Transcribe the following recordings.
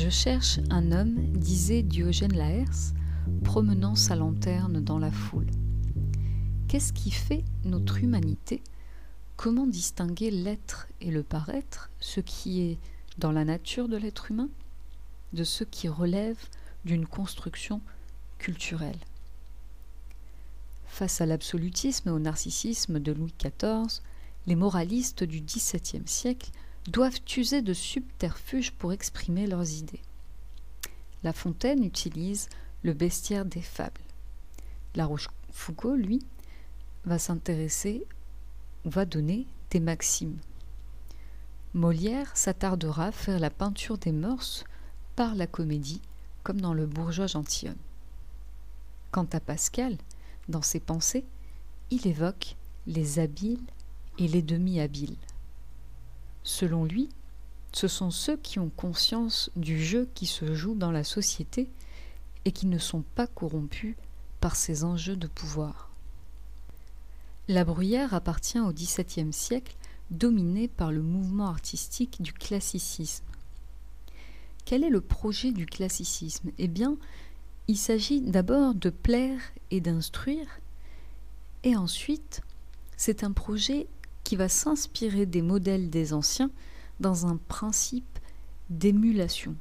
Je cherche un homme, disait Diogène Laërce, promenant sa lanterne dans la foule. Qu'est-ce qui fait notre humanité? Comment distinguer l'être et le paraître, ce qui est dans la nature de l'être humain, de ce qui relève d'une construction culturelle? Face à l'absolutisme et au narcissisme de Louis XIV, les moralistes du XVIIe siècle doivent user de subterfuges pour exprimer leurs idées. La Fontaine utilise le bestiaire des fables. La Rochefoucauld, lui, va s'intéresser, va donner des maximes. Molière s'attardera à faire la peinture des mœurs par la comédie, comme dans le bourgeois gentilhomme. Quant à Pascal, dans ses pensées, il évoque les habiles et les demi-habiles. Selon lui, ce sont ceux qui ont conscience du jeu qui se joue dans la société et qui ne sont pas corrompus par ces enjeux de pouvoir. La bruyère appartient au XVIIe siècle, dominé par le mouvement artistique du classicisme. Quel est le projet du classicisme? Eh bien, il s'agit d'abord de plaire et d'instruire, et ensuite, c'est un projet qui va s'inspirer des modèles des anciens dans un principe d'émulation.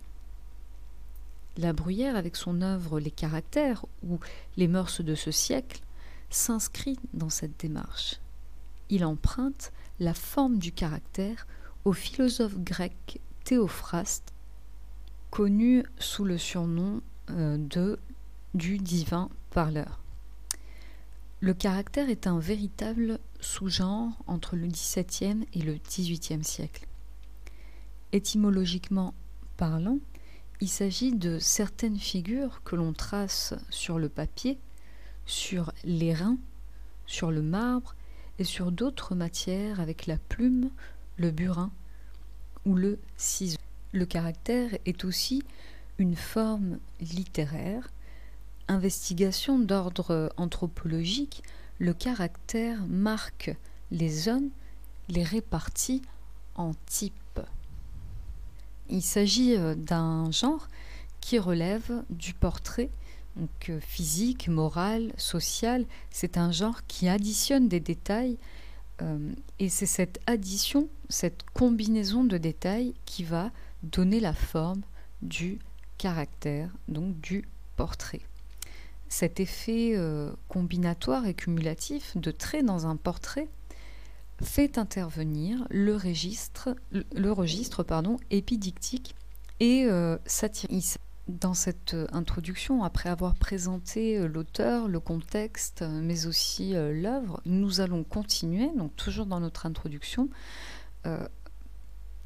La Bruyère, avec son œuvre Les caractères ou Les mœurs de ce siècle, s'inscrit dans cette démarche. Il emprunte la forme du caractère au philosophe grec Théophraste, connu sous le surnom euh, de du divin parleur. Le caractère est un véritable sous-genre entre le XVIIe et le XVIIIe siècle. Étymologiquement parlant, il s'agit de certaines figures que l'on trace sur le papier, sur l'airain, sur le marbre et sur d'autres matières avec la plume, le burin ou le ciseau. Le caractère est aussi une forme littéraire, investigation d'ordre anthropologique, le caractère marque les hommes, les répartit en types. Il s'agit euh, d'un genre qui relève du portrait, donc euh, physique, moral, social. C'est un genre qui additionne des détails euh, et c'est cette addition, cette combinaison de détails qui va donner la forme du caractère, donc du portrait. Cet effet combinatoire et cumulatif de traits dans un portrait fait intervenir le registre, le registre pardon, épidictique et euh, satirique. Dans cette euh, introduction, après avoir présenté euh, l'auteur, le contexte, mais aussi l'œuvre, nous allons continuer, donc toujours dans notre introduction.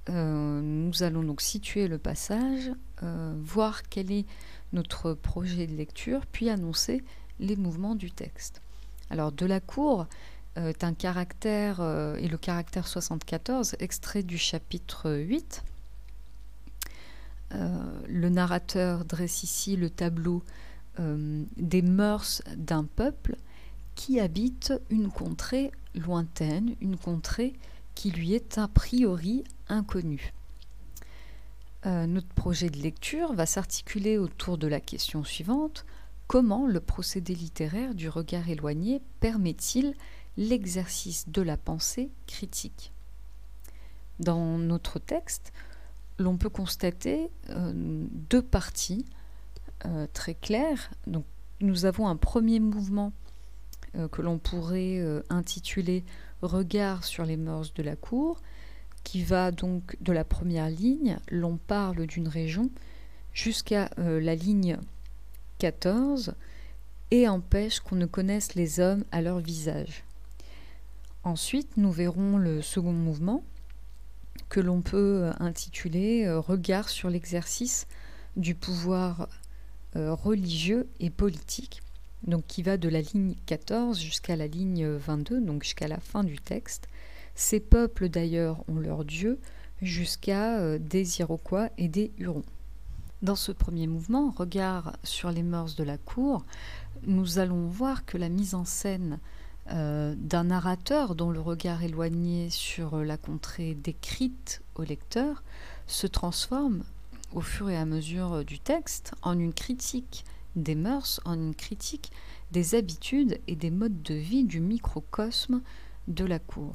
nous allons donc situer le passage, voir quel est notre projet de lecture, puis annoncer les mouvements du texte. Alors, de la cour, euh, est un caractère, euh, et le caractère 74, extrait du chapitre 8. Euh, le narrateur dresse ici le tableau des mœurs d'un peuple qui habite une contrée lointaine, une contrée qui lui est a priori inconnue. Notre projet de lecture va s'articuler autour de la question suivante. Comment le procédé littéraire du regard éloigné permet-il l'exercice de la pensée critique? Dans notre texte, l'on peut constater euh, deux parties euh, très claires. Nous avons un premier mouvement euh, que l'on pourrait intituler Regard sur les mœurs de la cour, qui va donc de la première ligne, l'on parle d'une région, jusqu'à la ligne 14, et empêche qu'on ne connaisse les hommes à leur visage. Ensuite, nous verrons le second mouvement que l'on peut euh, intituler euh, Regard sur l'exercice du pouvoir euh, religieux et politique, donc qui va de la ligne 14 jusqu'à la ligne 22, donc jusqu'à la fin du texte. Ces peuples d'ailleurs ont leur dieu jusqu'à des Iroquois et des Hurons. Dans ce premier mouvement, Regard sur les mœurs de la cour, nous allons voir que la mise en scène euh, d'un narrateur dont le regard éloigné sur la contrée décrite au lecteur se transforme au fur et à mesure du texte en une critique des mœurs, en une critique des habitudes et des modes de vie du microcosme de la cour.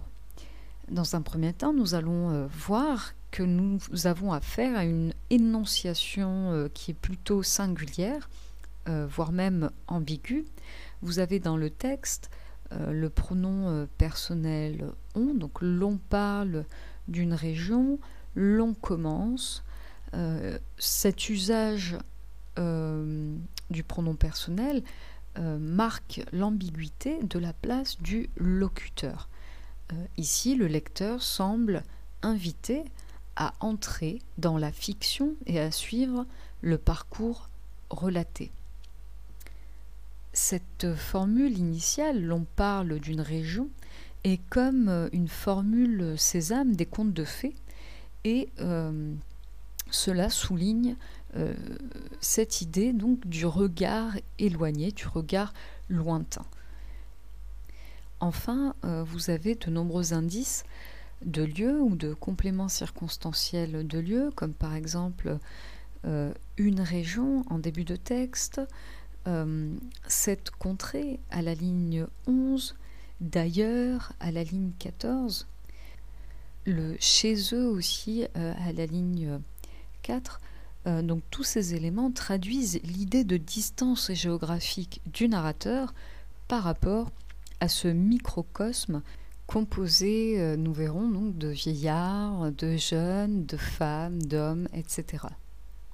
Dans un premier temps, nous allons euh, voir que nous avons affaire à une énonciation euh, qui est plutôt singulière, euh, voire même ambiguë. Vous avez dans le texte le pronom personnel on, donc l'on parle d'une région, l'on commence. cet usage du pronom personnel marque l'ambiguïté de la place du locuteur. Euh, ici, le lecteur semble invité à entrer dans la fiction et à suivre le parcours relaté. Cette formule initiale, l'on parle d'une région, est comme euh, une formule sésame des contes de fées, et euh, cela souligne cette idée donc du regard éloigné, du regard lointain. Enfin, euh, vous avez de nombreux indices de lieux ou de compléments circonstanciels de lieux, comme par exemple euh, une région en début de texte, euh, cette contrée à la ligne 11, d'ailleurs à la ligne 14, le chez eux aussi à la ligne 4. donc tous ces éléments traduisent l'idée de distance géographique du narrateur par rapport à ce microcosme composé, euh, nous verrons, de vieillards, de jeunes, de femmes, d'hommes, etc.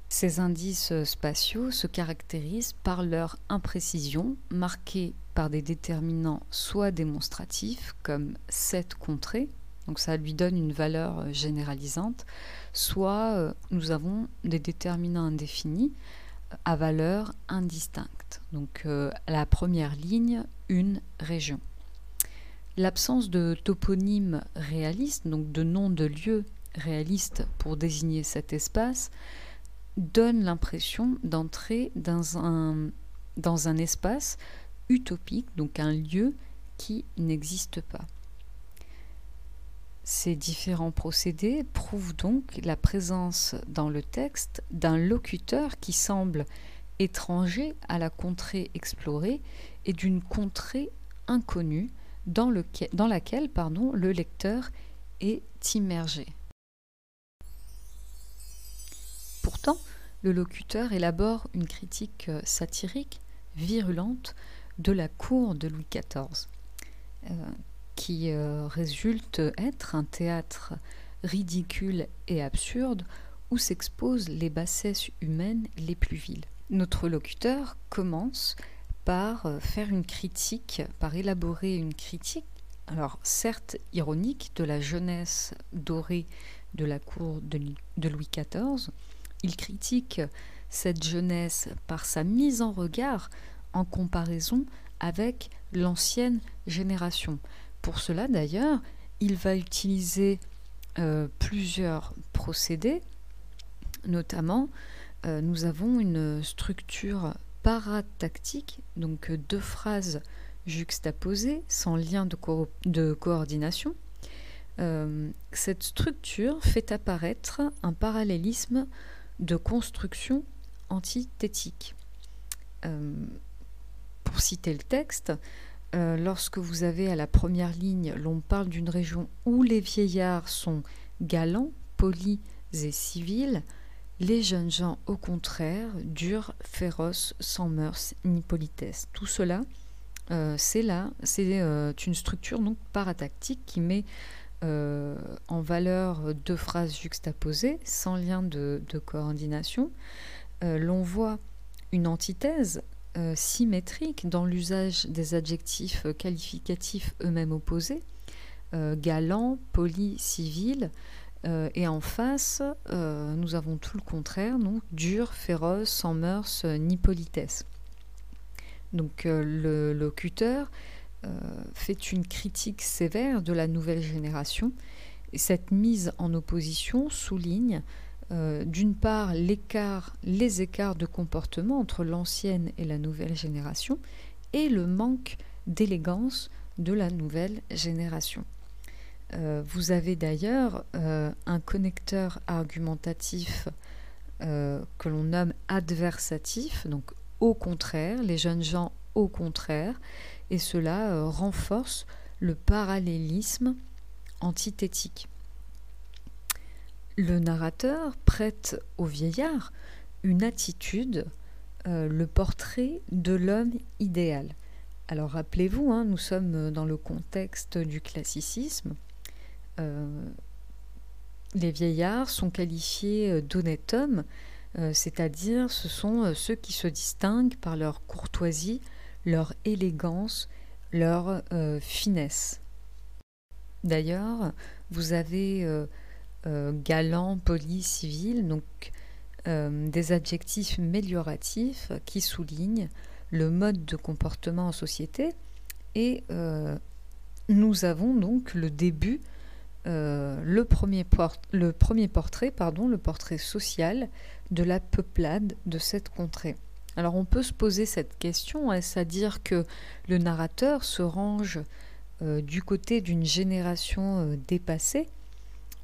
Ces indices spatiaux se caractérisent par leur imprécision, marquée par des déterminants soit démonstratifs, comme cette contrée, donc ça lui donne une valeur généralisante, soit euh, nous avons des déterminants indéfinis à valeur indistincte. Donc euh, la première ligne, région. L'absence de toponyme réaliste, donc de nom de lieu réaliste pour désigner cet espace, donne l'impression d'entrer dans un, dans un espace utopique, donc un lieu qui n'existe pas. Ces différents procédés prouvent donc la présence dans le texte d'un locuteur qui semble étranger à la contrée explorée et d'une contrée inconnue dans, laquelle le lecteur est immergé. Pourtant, le locuteur élabore une critique euh, satirique, virulente, de la cour de Louis XIV, qui euh, résulte être un théâtre ridicule et absurde où s'exposent les bassesses humaines les plus viles. Notre locuteur commence par euh, faire une critique, par élaborer une critique, alors certes ironique, de la jeunesse dorée de la cour de Louis XIV. Il critique cette jeunesse par sa mise en regard en comparaison avec l'ancienne génération. Pour cela, d'ailleurs, il va utiliser euh, plusieurs procédés, notamment euh, nous avons une structure paratactique, donc euh, deux phrases juxtaposées sans lien de, coordination. cette structure fait apparaître un parallélisme de construction antithétique. pour citer le texte, euh, lorsque vous avez à la première ligne, l'on parle d'une région où les vieillards sont galants, polis et civils, les jeunes gens, au contraire, durs, féroces, sans mœurs ni politesse. Tout cela, euh, c'est là, c'est euh, une structure donc paratactique qui met en valeur deux phrases juxtaposées, sans lien de coordination. l'on voit une antithèse euh, symétrique dans l'usage des adjectifs qualificatifs eux-mêmes opposés, euh, galant, poli, civil, euh, et en face, nous avons tout le contraire, donc dur, féroce, sans mœurs ni politesse. Donc le locuteur fait une critique sévère de la nouvelle génération, et cette mise en opposition souligne euh, d'une part les écarts de comportement entre l'ancienne et la nouvelle génération et le manque d'élégance de la nouvelle génération. Euh, vous avez d'ailleurs euh, un connecteur argumentatif que l'on nomme adversatif, donc au contraire, les jeunes gens au contraire, et cela renforce le parallélisme antithétique. Le narrateur prête au vieillard une attitude, euh, le portrait de l'homme idéal. Alors rappelez-vous, hein, nous sommes dans le contexte du classicisme. Euh, les vieillards sont qualifiés d'honnêtes hommes, euh, c'est-à-dire ce sont ceux qui se distinguent par leur courtoisie, leur élégance, leur finesse. D'ailleurs, vous avez galant, poli, civil, donc euh, des adjectifs mélioratifs qui soulignent le mode de comportement en société et euh, nous avons donc le début, euh, le, premier portrait, pardon, le portrait social de la peuplade de cette contrée. Alors on peut se poser cette question, est-ce à dire que le narrateur se range du côté d'une génération dépassée?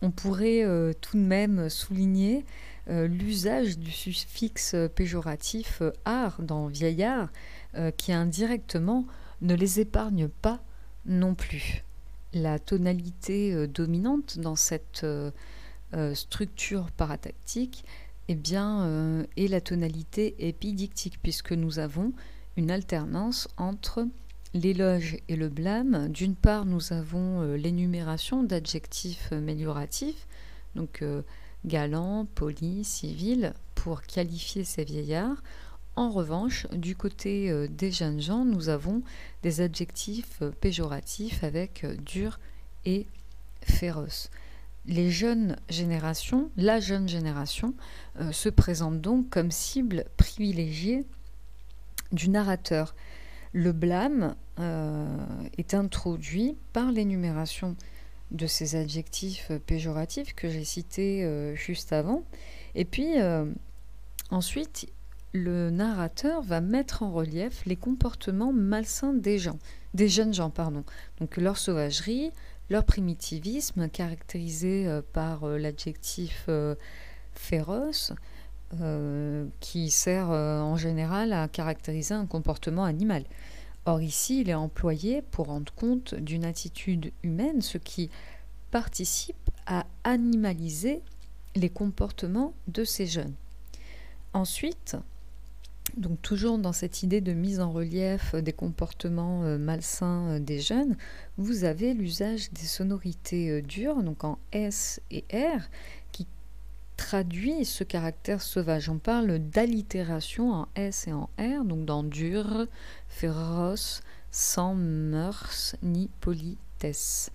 On pourrait tout de même souligner euh, l'usage du suffixe péjoratif euh, art dans vieillard euh, qui indirectement ne les épargne pas non plus. La tonalité dominante dans cette structure paratactique eh bien, est la tonalité épidictique, puisque nous avons une alternance entre l'éloge et le blâme. D'une part, nous avons l'énumération d'adjectifs amélioratifs, donc galant, poli, civil, pour qualifier ces vieillards. En revanche, du côté euh, des jeunes gens, nous avons des adjectifs euh, péjoratifs avec euh, dur et féroce. Les jeunes générations, la jeune génération, se présente donc comme cible privilégiée du narrateur. Le blâme est introduit par l'énumération de ces adjectifs péjoratifs que j'ai cités juste avant. Et puis ensuite, le narrateur va mettre en relief les comportements malsains des gens, des jeunes gens, pardon. Donc leur sauvagerie, leur primitivisme caractérisé par l'adjectif féroce, qui sert en général à caractériser un comportement animal. Or ici, il est employé pour rendre compte d'une attitude humaine, ce qui participe à animaliser les comportements de ces jeunes. Ensuite, donc toujours dans cette idée de mise en relief des comportements euh, malsains euh, des jeunes, vous avez l'usage des sonorités euh, dures, donc en S et R, traduit ce caractère sauvage. On parle d'allitération en S et en R, donc dans dur, féroce, sans mœurs ni politesse.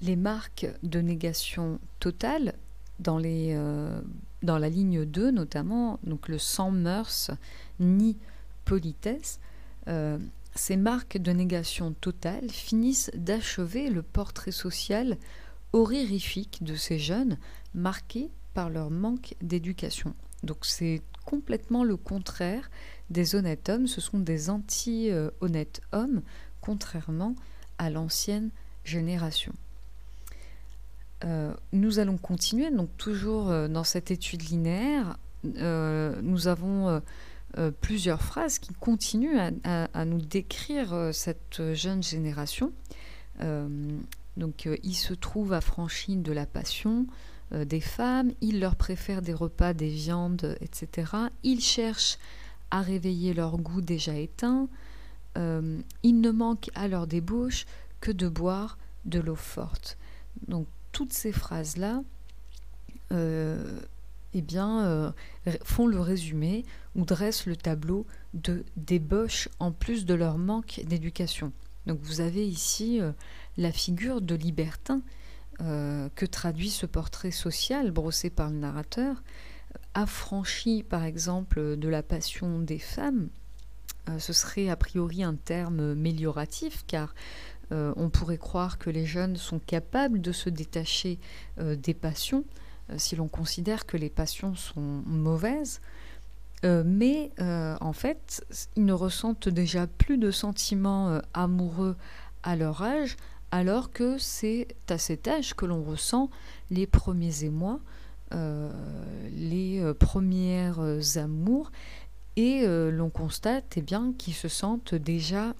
Les marques de négation totale, dans, les, euh, dans la ligne 2 notamment, donc le sans mœurs ni politesse, euh, ces marques de négation totale finissent d'achever le portrait social horrifique de ces jeunes marqués par leur manque d'éducation. Donc c'est complètement le contraire des honnêtes hommes, ce sont des anti-honnêtes hommes, contrairement à l'ancienne génération. Euh, nous allons continuer, donc toujours euh, dans cette étude linéaire, euh, nous avons plusieurs phrases qui continuent à nous décrire cette jeune génération. donc il se trouve affranchi de la passion, des femmes, ils leur préfèrent des repas, des viandes, etc. Ils cherchent à réveiller leur goût déjà éteint. Il ne manque à leur débauche que de boire de l'eau forte. Donc toutes ces phrases-là euh, eh bien, font le résumé ou dressent le tableau de débauche en plus de leur manque d'éducation. Donc vous avez ici la figure de libertin euh, que traduit ce portrait social brossé par le narrateur, affranchi par exemple de la passion des femmes, euh, ce serait a priori un terme mélioratif car euh, on pourrait croire que les jeunes sont capables de se détacher des passions si l'on considère que les passions sont mauvaises. mais en fait, ils ne ressentent déjà plus de sentiments amoureux à leur âge, alors que c'est à cet âge que l'on ressent les premiers émois les premières amours et l'on constate eh bien qu'ils se sentent déjà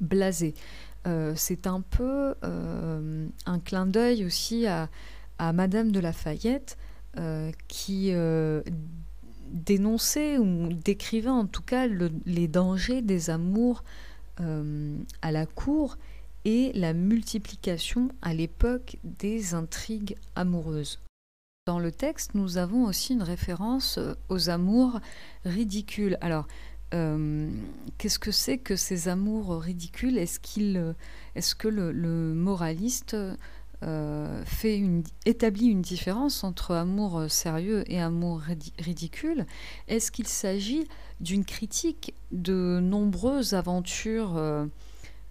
blasés. C'est un peu un clin d'œil aussi à, Madame de Lafayette qui dénonçait ou décrivait en tout cas les dangers des amours euh, à la cour et la multiplication à l'époque des intrigues amoureuses. Dans le texte, nous avons aussi une référence euh, aux amours ridicules. Alors, euh, qu'est-ce que c'est que ces amours ridicules? Est-ce qu'il, est-ce que le, moraliste euh, fait établit une différence entre amour sérieux et amour ridicule? Est-ce qu'il s'agit d'une critique de nombreuses aventures euh,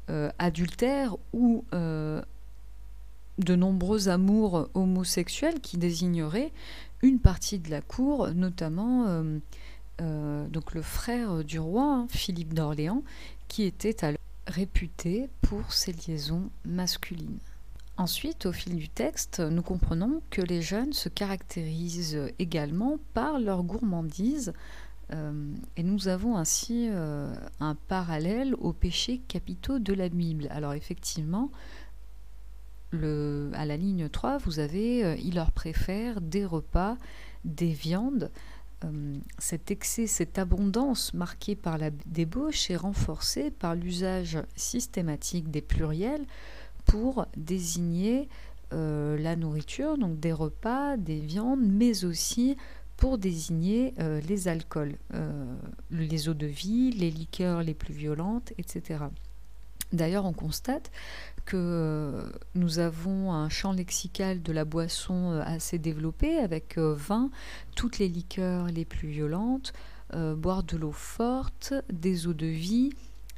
euh, adultères ou de nombreux amours homosexuels qui désigneraient une partie de la cour, notamment donc le frère du roi, hein, Philippe d'Orléans, qui était alors réputé pour ses liaisons masculines. Ensuite, au fil du texte, nous comprenons que les jeunes se caractérisent également par leur gourmandise euh, et nous avons ainsi euh, un parallèle aux péchés capitaux de la Bible. Alors effectivement, à la ligne 3, vous avez euh, ils leur préfèrent des repas, des viandes. Cet excès, cette abondance marquée par la débauche est renforcée par l'usage systématique des pluriels pour désigner euh, la nourriture, donc des repas, des viandes, mais aussi pour désigner euh, les alcools, euh, les eaux de vie, les liqueurs les plus violentes, etc. D'ailleurs, on constate que nous avons un champ lexical de la boisson assez développé avec vin, toutes les liqueurs les plus violentes, boire de l'eau forte, des eaux de vie,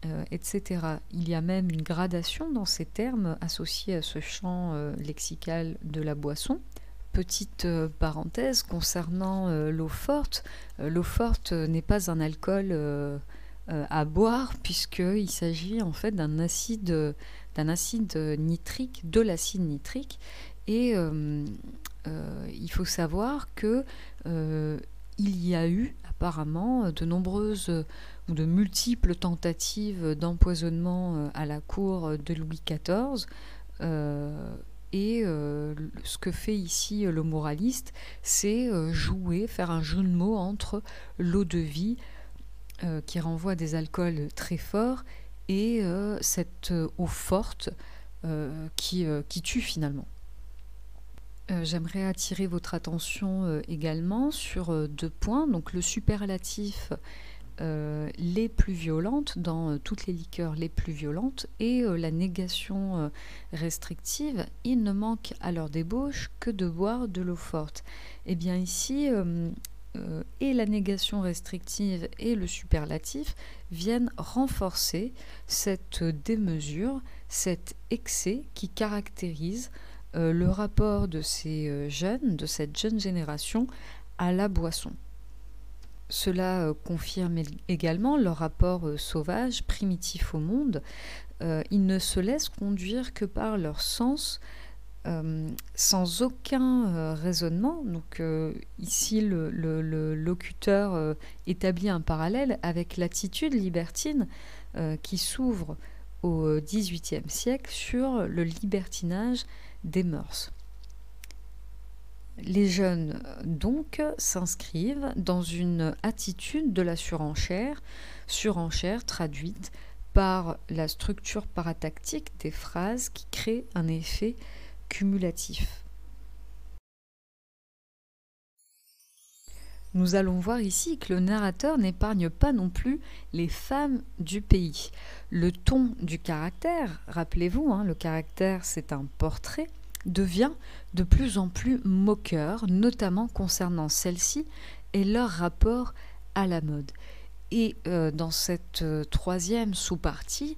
euh, etc. Il y a même une gradation dans ces termes associés à ce champ euh, lexical de la boisson. Petite euh, parenthèse concernant l'eau forte. l'eau forte n'est pas un alcool à boire puisqu'il s'agit en fait d'un acide, d'un acide nitrique, de l'acide nitrique. Et il faut savoir que il y a eu apparemment de nombreuses de multiples tentatives d'empoisonnement euh, à la cour de Louis XIV. Euh, et euh, ce que fait ici le moraliste, c'est jouer, faire un jeu de mots entre l'eau de vie, qui renvoie à des alcools très forts, et cette eau forte qui, qui, tue finalement. J'aimerais attirer votre attention également sur deux points. Donc le superlatif euh, les plus violentes, dans euh, toutes les liqueurs les plus violentes, et euh, la négation restrictive, il ne manque à leur débauche que de boire de l'eau forte. Et eh bien ici, et la négation restrictive et le superlatif viennent renforcer cette démesure, cet excès qui caractérise le rapport de ces jeunes, de cette jeune génération, à la boisson. Cela euh, confirme également leur rapport euh, sauvage, primitif au monde. Euh, ils ne se laissent conduire que par leur sens, sans aucun raisonnement. Donc ici, le, locuteur établit un parallèle avec l'attitude libertine qui s'ouvre au XVIIIe siècle sur le libertinage des mœurs. Les jeunes, donc, s'inscrivent dans une attitude de la surenchère, surenchère traduite par la structure paratactique des phrases qui crée un effet cumulatif. Nous allons voir ici que le narrateur n'épargne pas non plus les femmes du pays. Le ton du caractère, rappelez-vous, hein, le caractère c'est un portrait, devient de plus en plus moqueur, notamment concernant celles-ci et leur rapport à la mode. Et euh, dans cette euh, troisième sous-partie,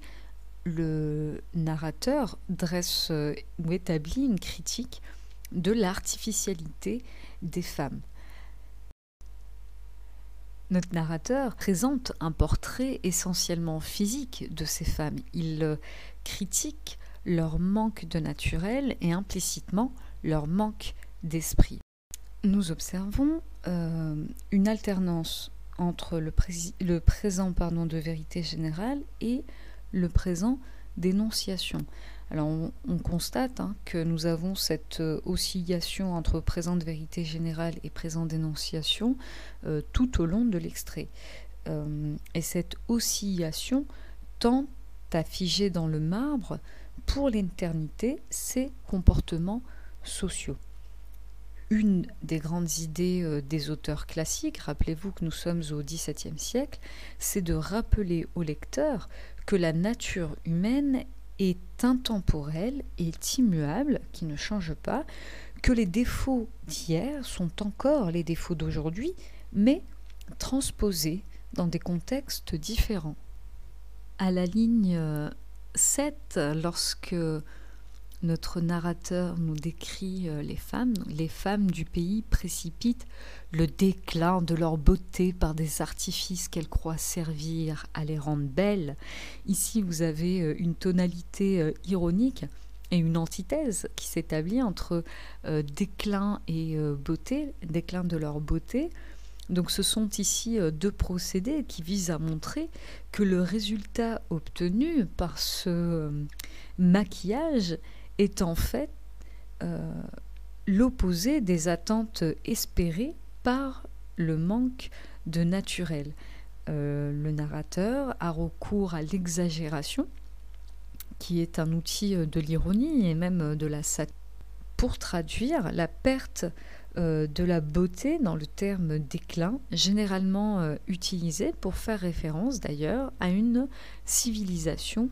le narrateur dresse euh, ou établit une critique de l'artificialité des femmes. Notre narrateur présente un portrait essentiellement physique de ces femmes. Il critique leur manque de naturel et implicitement leur manque d'esprit. nous observons une alternance entre le, le présent pardon, de vérité générale et le présent d'énonciation. Alors on, constate hein, que nous avons cette euh, oscillation entre présent de vérité générale et présent d'énonciation euh, tout au long de l'extrait. Euh, et cette oscillation tend à figer dans le marbre pour l'éternité ces comportements sociaux une des grandes idées euh, des auteurs classiques, rappelez-vous que nous sommes au XVIIe siècle, c'est de rappeler au lecteur que la nature humaine est intemporelle, est immuable, qui ne change pas, que les défauts d'hier sont encore les défauts d'aujourd'hui, mais transposés dans des contextes différents. À la ligne 7, euh, lorsque notre narrateur nous décrit euh, les femmes. Les femmes du pays précipitent le déclin de leur beauté par des artifices qu'elles croient servir à les rendre belles. Ici, vous avez euh, une tonalité euh, ironique et une antithèse qui s'établit entre déclin et beauté, déclin de leur beauté. Donc ce sont ici deux procédés qui visent à montrer que le résultat obtenu par ce maquillage est en fait euh, l'opposé des attentes espérées par le manque de naturel. Euh, le narrateur a recours à l'exagération, qui est un outil de l'ironie et même de la satire, pour traduire la perte euh, de la beauté dans le terme déclin, généralement utilisé pour faire référence d'ailleurs à une civilisation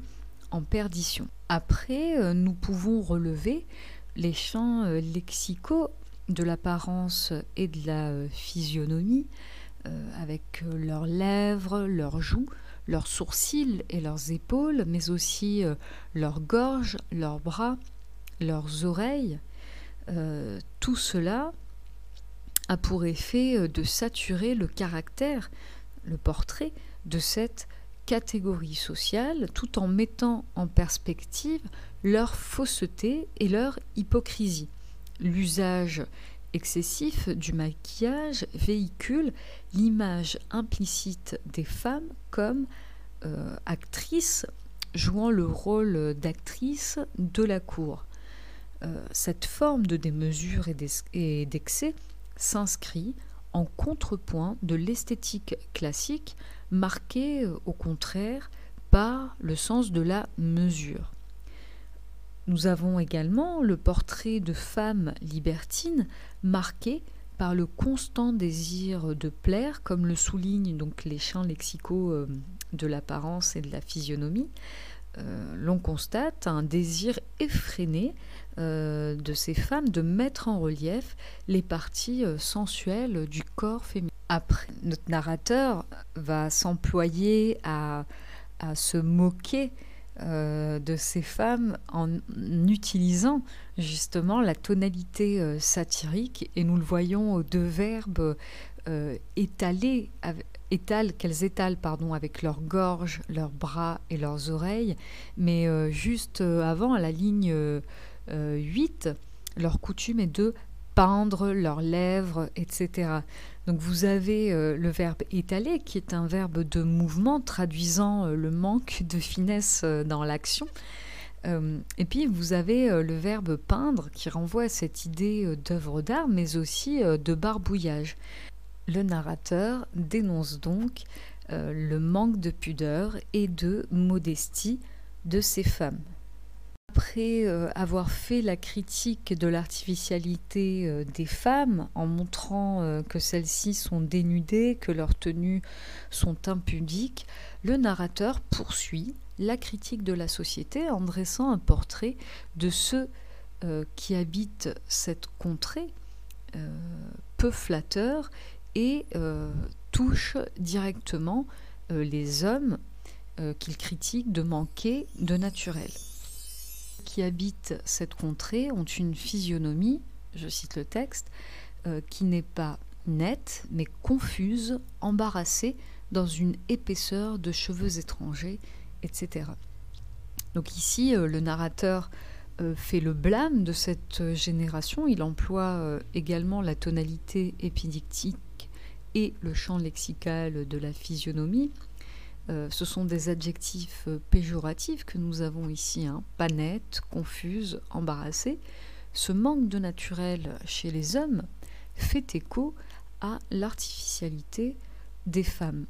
en perdition. Après, euh, nous pouvons relever les champs euh, lexicaux de l'apparence et de la euh, physionomie, avec leurs lèvres, leurs joues, leurs sourcils et leurs épaules, mais aussi leurs gorges, leurs bras, leurs oreilles. tout cela a pour effet de saturer le caractère, le portrait de cette catégories sociales tout en mettant en perspective leur fausseté et leur hypocrisie. L'usage excessif du maquillage véhicule l'image implicite des femmes comme euh, actrices jouant le rôle d'actrice de la cour. Euh, cette forme de démesure et d'excès s'inscrit en contrepoint de l'esthétique classique marquée euh, au contraire par le sens de la mesure. Nous avons également le portrait de femmes libertines marqué par le constant désir de plaire, comme le soulignent donc les champs lexicaux euh, de l'apparence et de la physionomie. Euh, l'on constate un désir effréné de ces femmes de mettre en relief les parties sensuelles du corps féminin. Après, notre narrateur va s'employer à, se moquer euh, de ces femmes en utilisant justement la tonalité euh, satirique et nous le voyons aux deux verbes euh, qu'elles étalent pardon, avec leurs gorges, leurs bras et leurs oreilles, mais juste avant, à la ligne 8, leur coutume est de peindre leurs lèvres, etc. Donc vous avez euh, le verbe étaler qui est un verbe de mouvement traduisant euh, le manque de finesse euh, dans l'action. et puis vous avez le verbe peindre qui renvoie à cette idée d'œuvre d'art mais aussi de barbouillage. Le narrateur dénonce donc le manque de pudeur et de modestie de ces femmes. Après euh, avoir fait la critique de l'artificialité euh, des femmes en montrant euh, que celles-ci sont dénudées, que leurs tenues sont impudiques, le narrateur poursuit la critique de la société en dressant un portrait de ceux qui habitent cette contrée peu flatteur et touche directement les hommes qu'il critique de manquer de naturel qui habitent cette contrée ont une physionomie, je cite le texte, euh, qui n'est pas nette, mais confuse, embarrassée, dans une épaisseur de cheveux étrangers, etc. Donc ici, euh, le narrateur fait le blâme de cette génération. Il emploie également la tonalité épidictique et le champ lexical de la physionomie. ce sont des adjectifs péjoratifs que nous avons ici, hein. pas net, confuse, embarrassée. Ce manque de naturel chez les hommes fait écho à l'artificialité des femmes.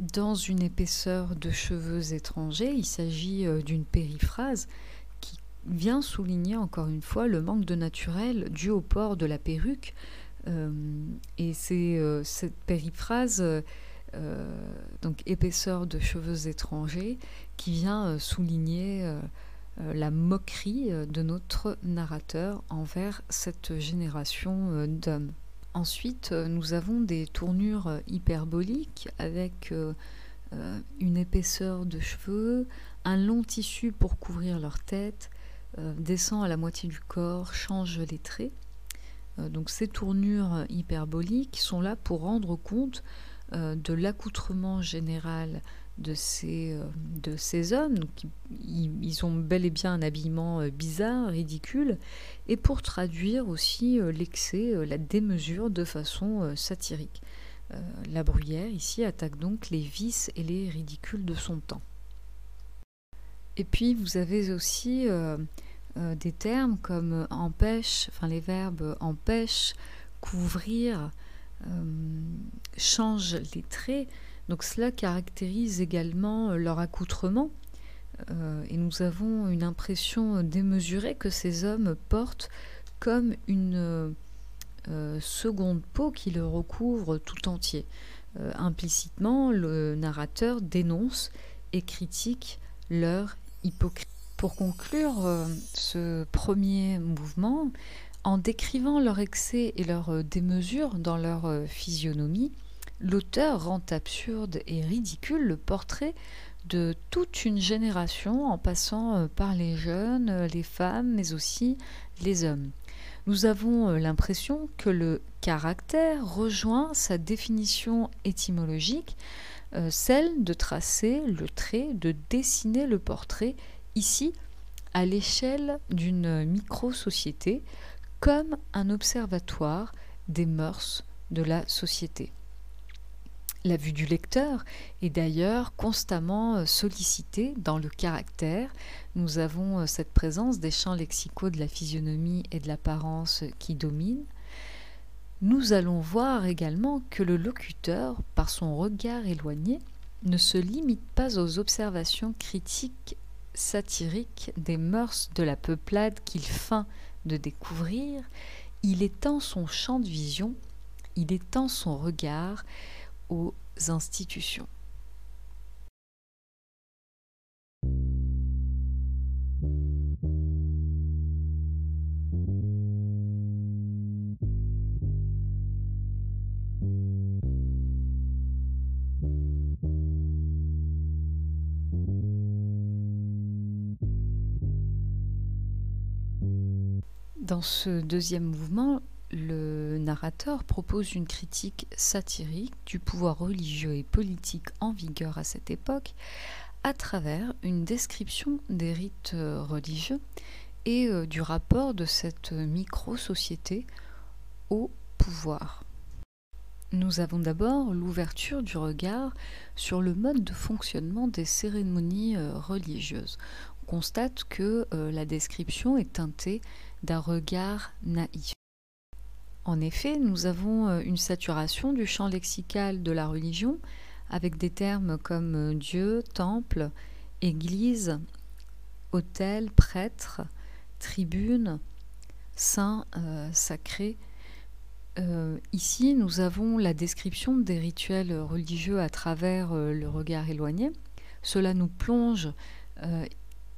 Dans une épaisseur de cheveux étrangers, il s'agit euh, d'une périphrase qui vient souligner encore une fois le manque de naturel dû au port de la perruque. Euh, et c'est euh, cette périphrase, donc épaisseur de cheveux étrangers, qui vient souligner la moquerie de notre narrateur envers cette génération d'hommes. Ensuite, euh, nous avons des tournures euh, hyperboliques avec euh, une épaisseur de cheveux, un long tissu pour couvrir leur tête, descend à la moitié du corps, change les traits. Donc ces tournures hyperboliques sont là pour rendre compte de l'accoutrement général de ces, euh, de ces hommes. ils, ont bel et bien un habillement euh, bizarre, ridicule, et pour traduire aussi euh, l'excès, la démesure de façon satirique. la bruyère ici attaque donc les vices et les ridicules de son temps. Et puis vous avez aussi des termes comme empêche, enfin les verbes empêche, couvrir, change les traits. Donc cela caractérise également euh, leur accoutrement. Euh, et nous avons une impression démesurée que ces hommes portent comme une euh, seconde peau qui le recouvre tout entier. implicitement, le narrateur dénonce et critique leur hypocrisie. Pour conclure ce premier mouvement, en décrivant leur excès et leur démesure dans leur physionomie, l'auteur rend absurde et ridicule le portrait de toute une génération en passant euh, par les jeunes, euh, les femmes, mais aussi les hommes. Nous avons euh, l'impression que le caractère rejoint sa définition étymologique, celle de tracer le trait, de dessiner le portrait, ici à l'échelle d'une micro-société, comme un observatoire des mœurs de la société. La vue du lecteur est d'ailleurs constamment euh, sollicitée dans le caractère. Nous avons euh, cette présence des champs lexicaux de la physionomie et de l'apparence qui dominent. Nous allons voir également que le locuteur, par son regard éloigné, ne se limite pas aux observations critiques satiriques des mœurs de la peuplade qu'il feint de découvrir, il étend son champ de vision, il étend son regard, aux institutions. Dans ce deuxième mouvement, le narrateur propose une critique satirique du pouvoir religieux et politique en vigueur à cette époque à travers une description des rites euh, religieux et euh, du rapport de cette micro-société au pouvoir. Nous avons d'abord l'ouverture du regard sur le mode de fonctionnement des cérémonies euh, religieuses. On constate que la description est teintée d'un regard naïf. En effet, nous avons euh, une saturation du champ lexical de la religion avec des termes comme euh, Dieu, temple, église, autel, prêtre, tribune, saint, euh, sacré. ici, nous avons la description des rituels religieux à travers le regard éloigné. Cela nous plonge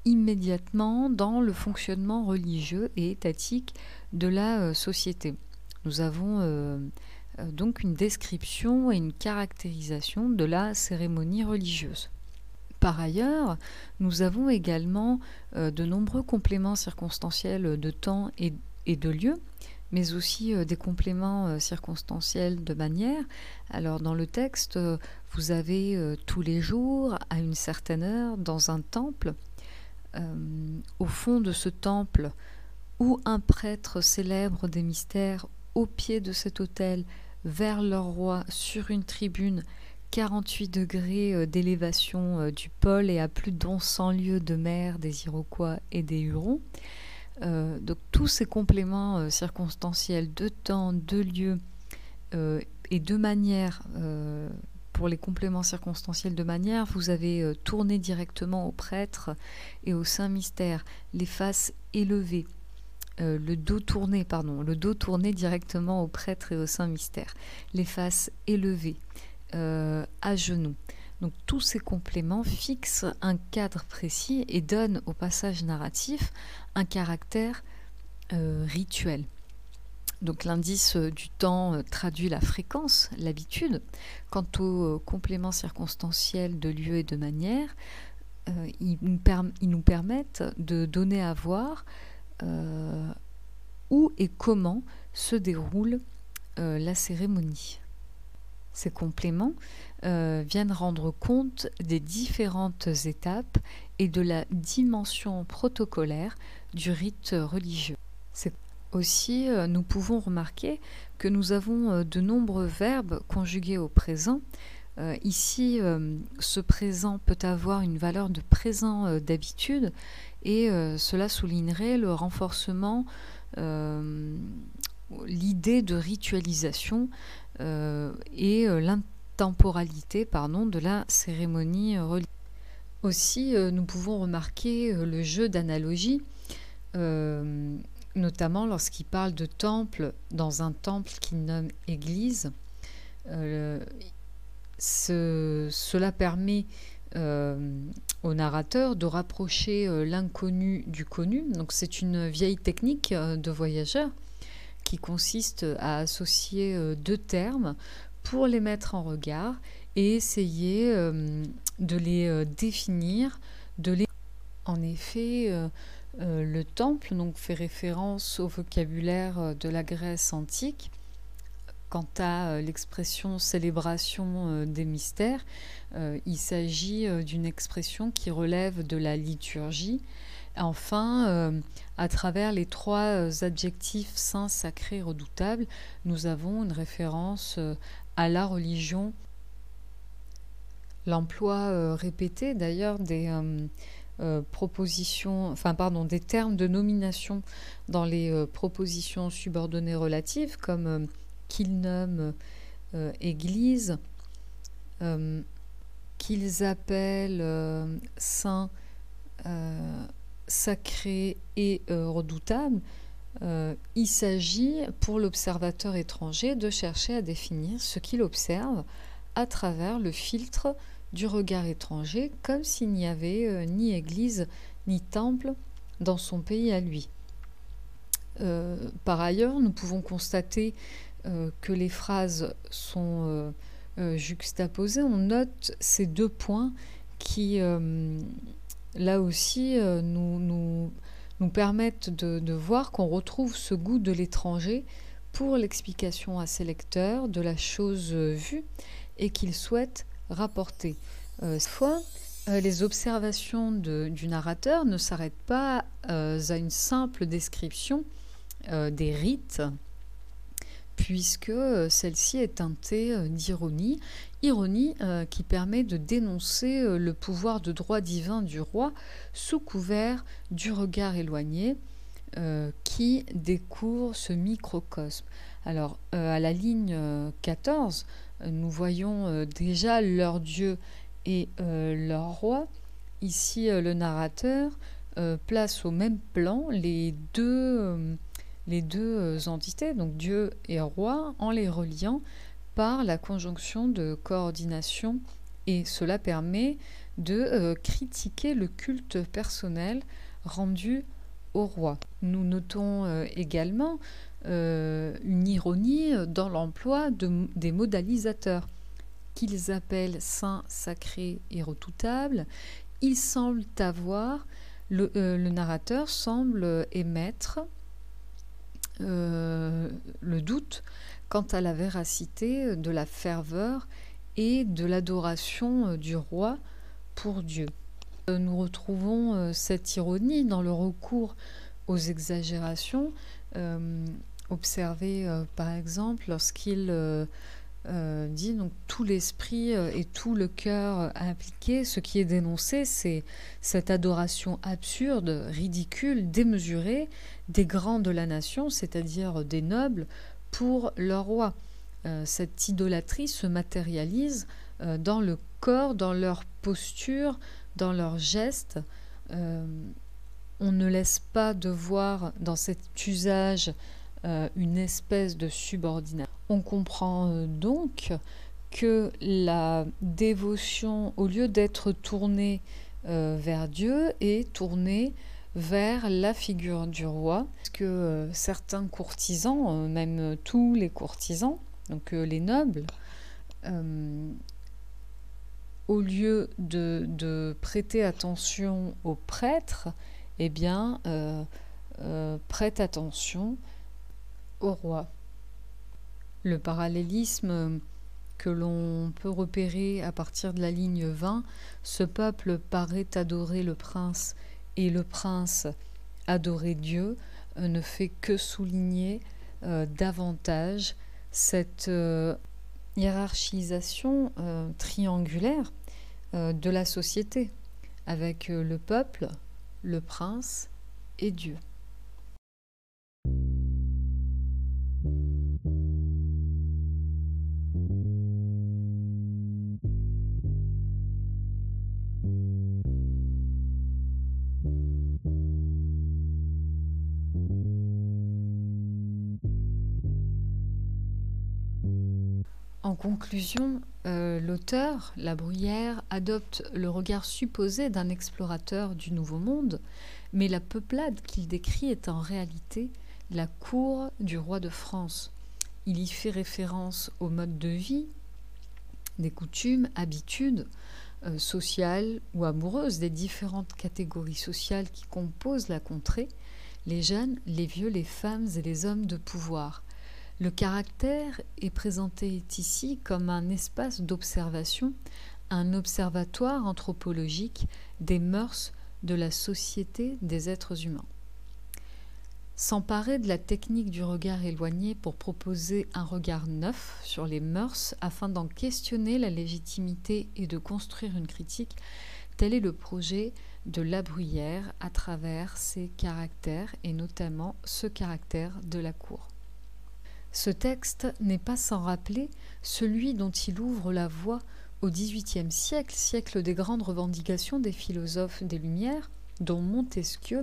immédiatement dans le fonctionnement religieux et étatique de la société. Nous avons euh, euh, donc une description et une caractérisation de la cérémonie religieuse. Par ailleurs, nous avons également euh, de nombreux compléments circonstanciels de temps et, de lieu, mais aussi des compléments circonstanciels de manière. Alors dans le texte, vous avez tous les jours, à une certaine heure, dans un temple, au fond de ce temple où un prêtre célèbre des mystères au pied de cet autel vers leur roi sur une tribune 48 degrés euh, d'élévation euh, du pôle et à plus de 100 lieues de mer des Iroquois et des Hurons. Euh, donc tous ces compléments circonstanciels de temps, de lieu et de manière, pour les compléments circonstanciels de manière, vous avez tourné directement au prêtre et au saint mystère, les faces élevées, le dos tourné, pardon, le dos tourné directement au prêtre et au saint mystère, les faces élevées, euh, à genoux. Donc tous ces compléments fixent un cadre précis et donnent au passage narratif un caractère euh, rituel. Donc l'indice du temps euh, traduit la fréquence, l'habitude. Quant aux compléments circonstanciels de lieu et de manière, ils, nous permettent de donner à voir où et comment se déroule la cérémonie. Ces compléments euh, viennent rendre compte des différentes étapes et de la dimension protocolaire du rite religieux. Aussi, euh, nous pouvons remarquer que nous avons euh, de nombreux verbes conjugués au présent. ici, ce présent peut avoir une valeur de présent d'habitude et cela soulignerait le renforcement, l'idée de ritualisation euh, et euh, l'intemporalité de la cérémonie religieuse. Aussi, euh, nous pouvons remarquer le jeu d'analogie, notamment lorsqu'il parle de temple dans un temple qu'il nomme église. cela permet au narrateur de rapprocher l'inconnu du connu. Donc c'est une vieille technique de voyageur qui consiste à associer euh, deux termes pour les mettre en regard et essayer euh, de les euh, définir, de les... En effet, le temple donc, fait référence au vocabulaire de la Grèce antique. Quant à l'expression célébration des mystères, il s'agit d'une expression qui relève de la liturgie Enfin, euh, à travers les trois euh, adjectifs saints, sacrés, redoutables, nous avons une référence euh, à la religion. L'emploi répété d'ailleurs des propositions, enfin pardon, des termes de nomination dans les propositions subordonnées relatives, comme qu'ils nomment Église, qu'ils appellent saint sacré et euh, redoutable, euh, il s'agit pour l'observateur étranger de chercher à définir ce qu'il observe à travers le filtre du regard étranger, comme s'il n'y avait euh, ni église ni temple dans son pays à lui. par ailleurs, nous pouvons constater que les phrases sont juxtaposées. On note ces deux points qui là aussi, euh, nous, permettent de, voir qu'on retrouve ce goût de l'étranger pour l'explication à ses lecteurs de la chose vue et qu'il souhaite rapporter. Euh, fois, euh, les observations du narrateur ne s'arrêtent pas à une simple description des rites puisque euh, celle-ci est teintée euh, d'ironie, ironie euh, qui permet de dénoncer le pouvoir de droit divin du roi sous couvert du regard éloigné qui découvre ce microcosme. Alors à la ligne 14, nous voyons déjà leur dieu et leur roi. Ici, le narrateur place au même plan les deux les deux euh, entités, donc Dieu et roi, en les reliant par la conjonction de coordination et cela permet de euh, critiquer le culte personnel rendu au roi. Nous notons euh, également une ironie dans l'emploi des modalisateurs qu'ils appellent saints, sacrés et redoutables. Ils semblent avoir, le narrateur semble émettre euh, le doute quant à la véracité de la ferveur et de l'adoration euh, du roi pour Dieu. Nous retrouvons cette ironie dans le recours aux exagérations, observées par exemple lorsqu'il euh, dit donc tout l'esprit euh, et tout le cœur impliqué. Ce qui est dénoncé, c'est cette adoration absurde, ridicule, démesurée des grands de la nation, c'est-à-dire des nobles, pour leur roi. Euh, cette idolâtrie se matérialise dans le corps, dans leur posture, dans leurs gestes. on ne laisse pas de voir dans cet usage une espèce de subordination. On comprend euh, donc que la dévotion, au lieu d'être tournée euh, vers Dieu, est tournée vers la figure du roi, parce que euh, certains courtisans, même tous les courtisans, donc les nobles, au lieu de, prêter attention aux prêtres, eh bien, prêtent attention au roi. Le parallélisme que l'on peut repérer à partir de la ligne 20, ce peuple paraît adorer le prince et le prince adorer Dieu, euh, ne fait que souligner euh, davantage cette euh, hiérarchisation triangulaire de la société, avec le peuple, le prince et Dieu. Conclusion, euh, l'auteur, La Bruyère, adopte le regard supposé d'un explorateur du Nouveau Monde, mais la peuplade qu'il décrit est en réalité la cour du roi de France. Il y fait référence au mode de vie, des coutumes, habitudes euh, sociales ou amoureuses des différentes catégories sociales qui composent la contrée, les jeunes, les vieux, les femmes et les hommes de pouvoir. Le caractère est présenté ici comme un espace d'observation, un observatoire anthropologique des mœurs de la société des êtres humains. S'emparer de la technique du regard éloigné pour proposer un regard neuf sur les mœurs afin d'en questionner la légitimité et de construire une critique, tel est le projet de La Bruyère à travers ses caractères et notamment ce caractère de la cour. Ce texte n'est pas sans rappeler celui dont il ouvre la voie au XVIIIe siècle, siècle des grandes revendications des philosophes des Lumières, dont Montesquieu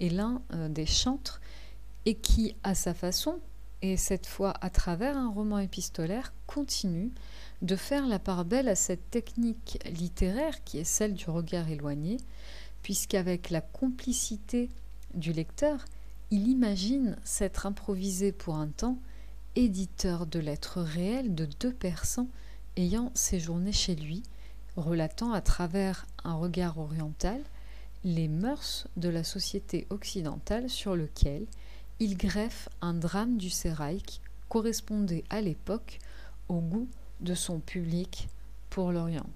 est l'un euh, des chantres, et qui, à sa façon, et cette fois à travers un roman épistolaire, continue de faire la part belle à cette technique littéraire qui est celle du regard éloigné, puisqu'avec la complicité du lecteur, il imagine s'être improvisé pour un temps éditeur de lettres réelles de deux persans ayant séjourné chez lui, relatant à travers un regard oriental les mœurs de la société occidentale sur lequel il greffe un drame du sérail correspondait à l'époque au goût de son public pour l'Orient.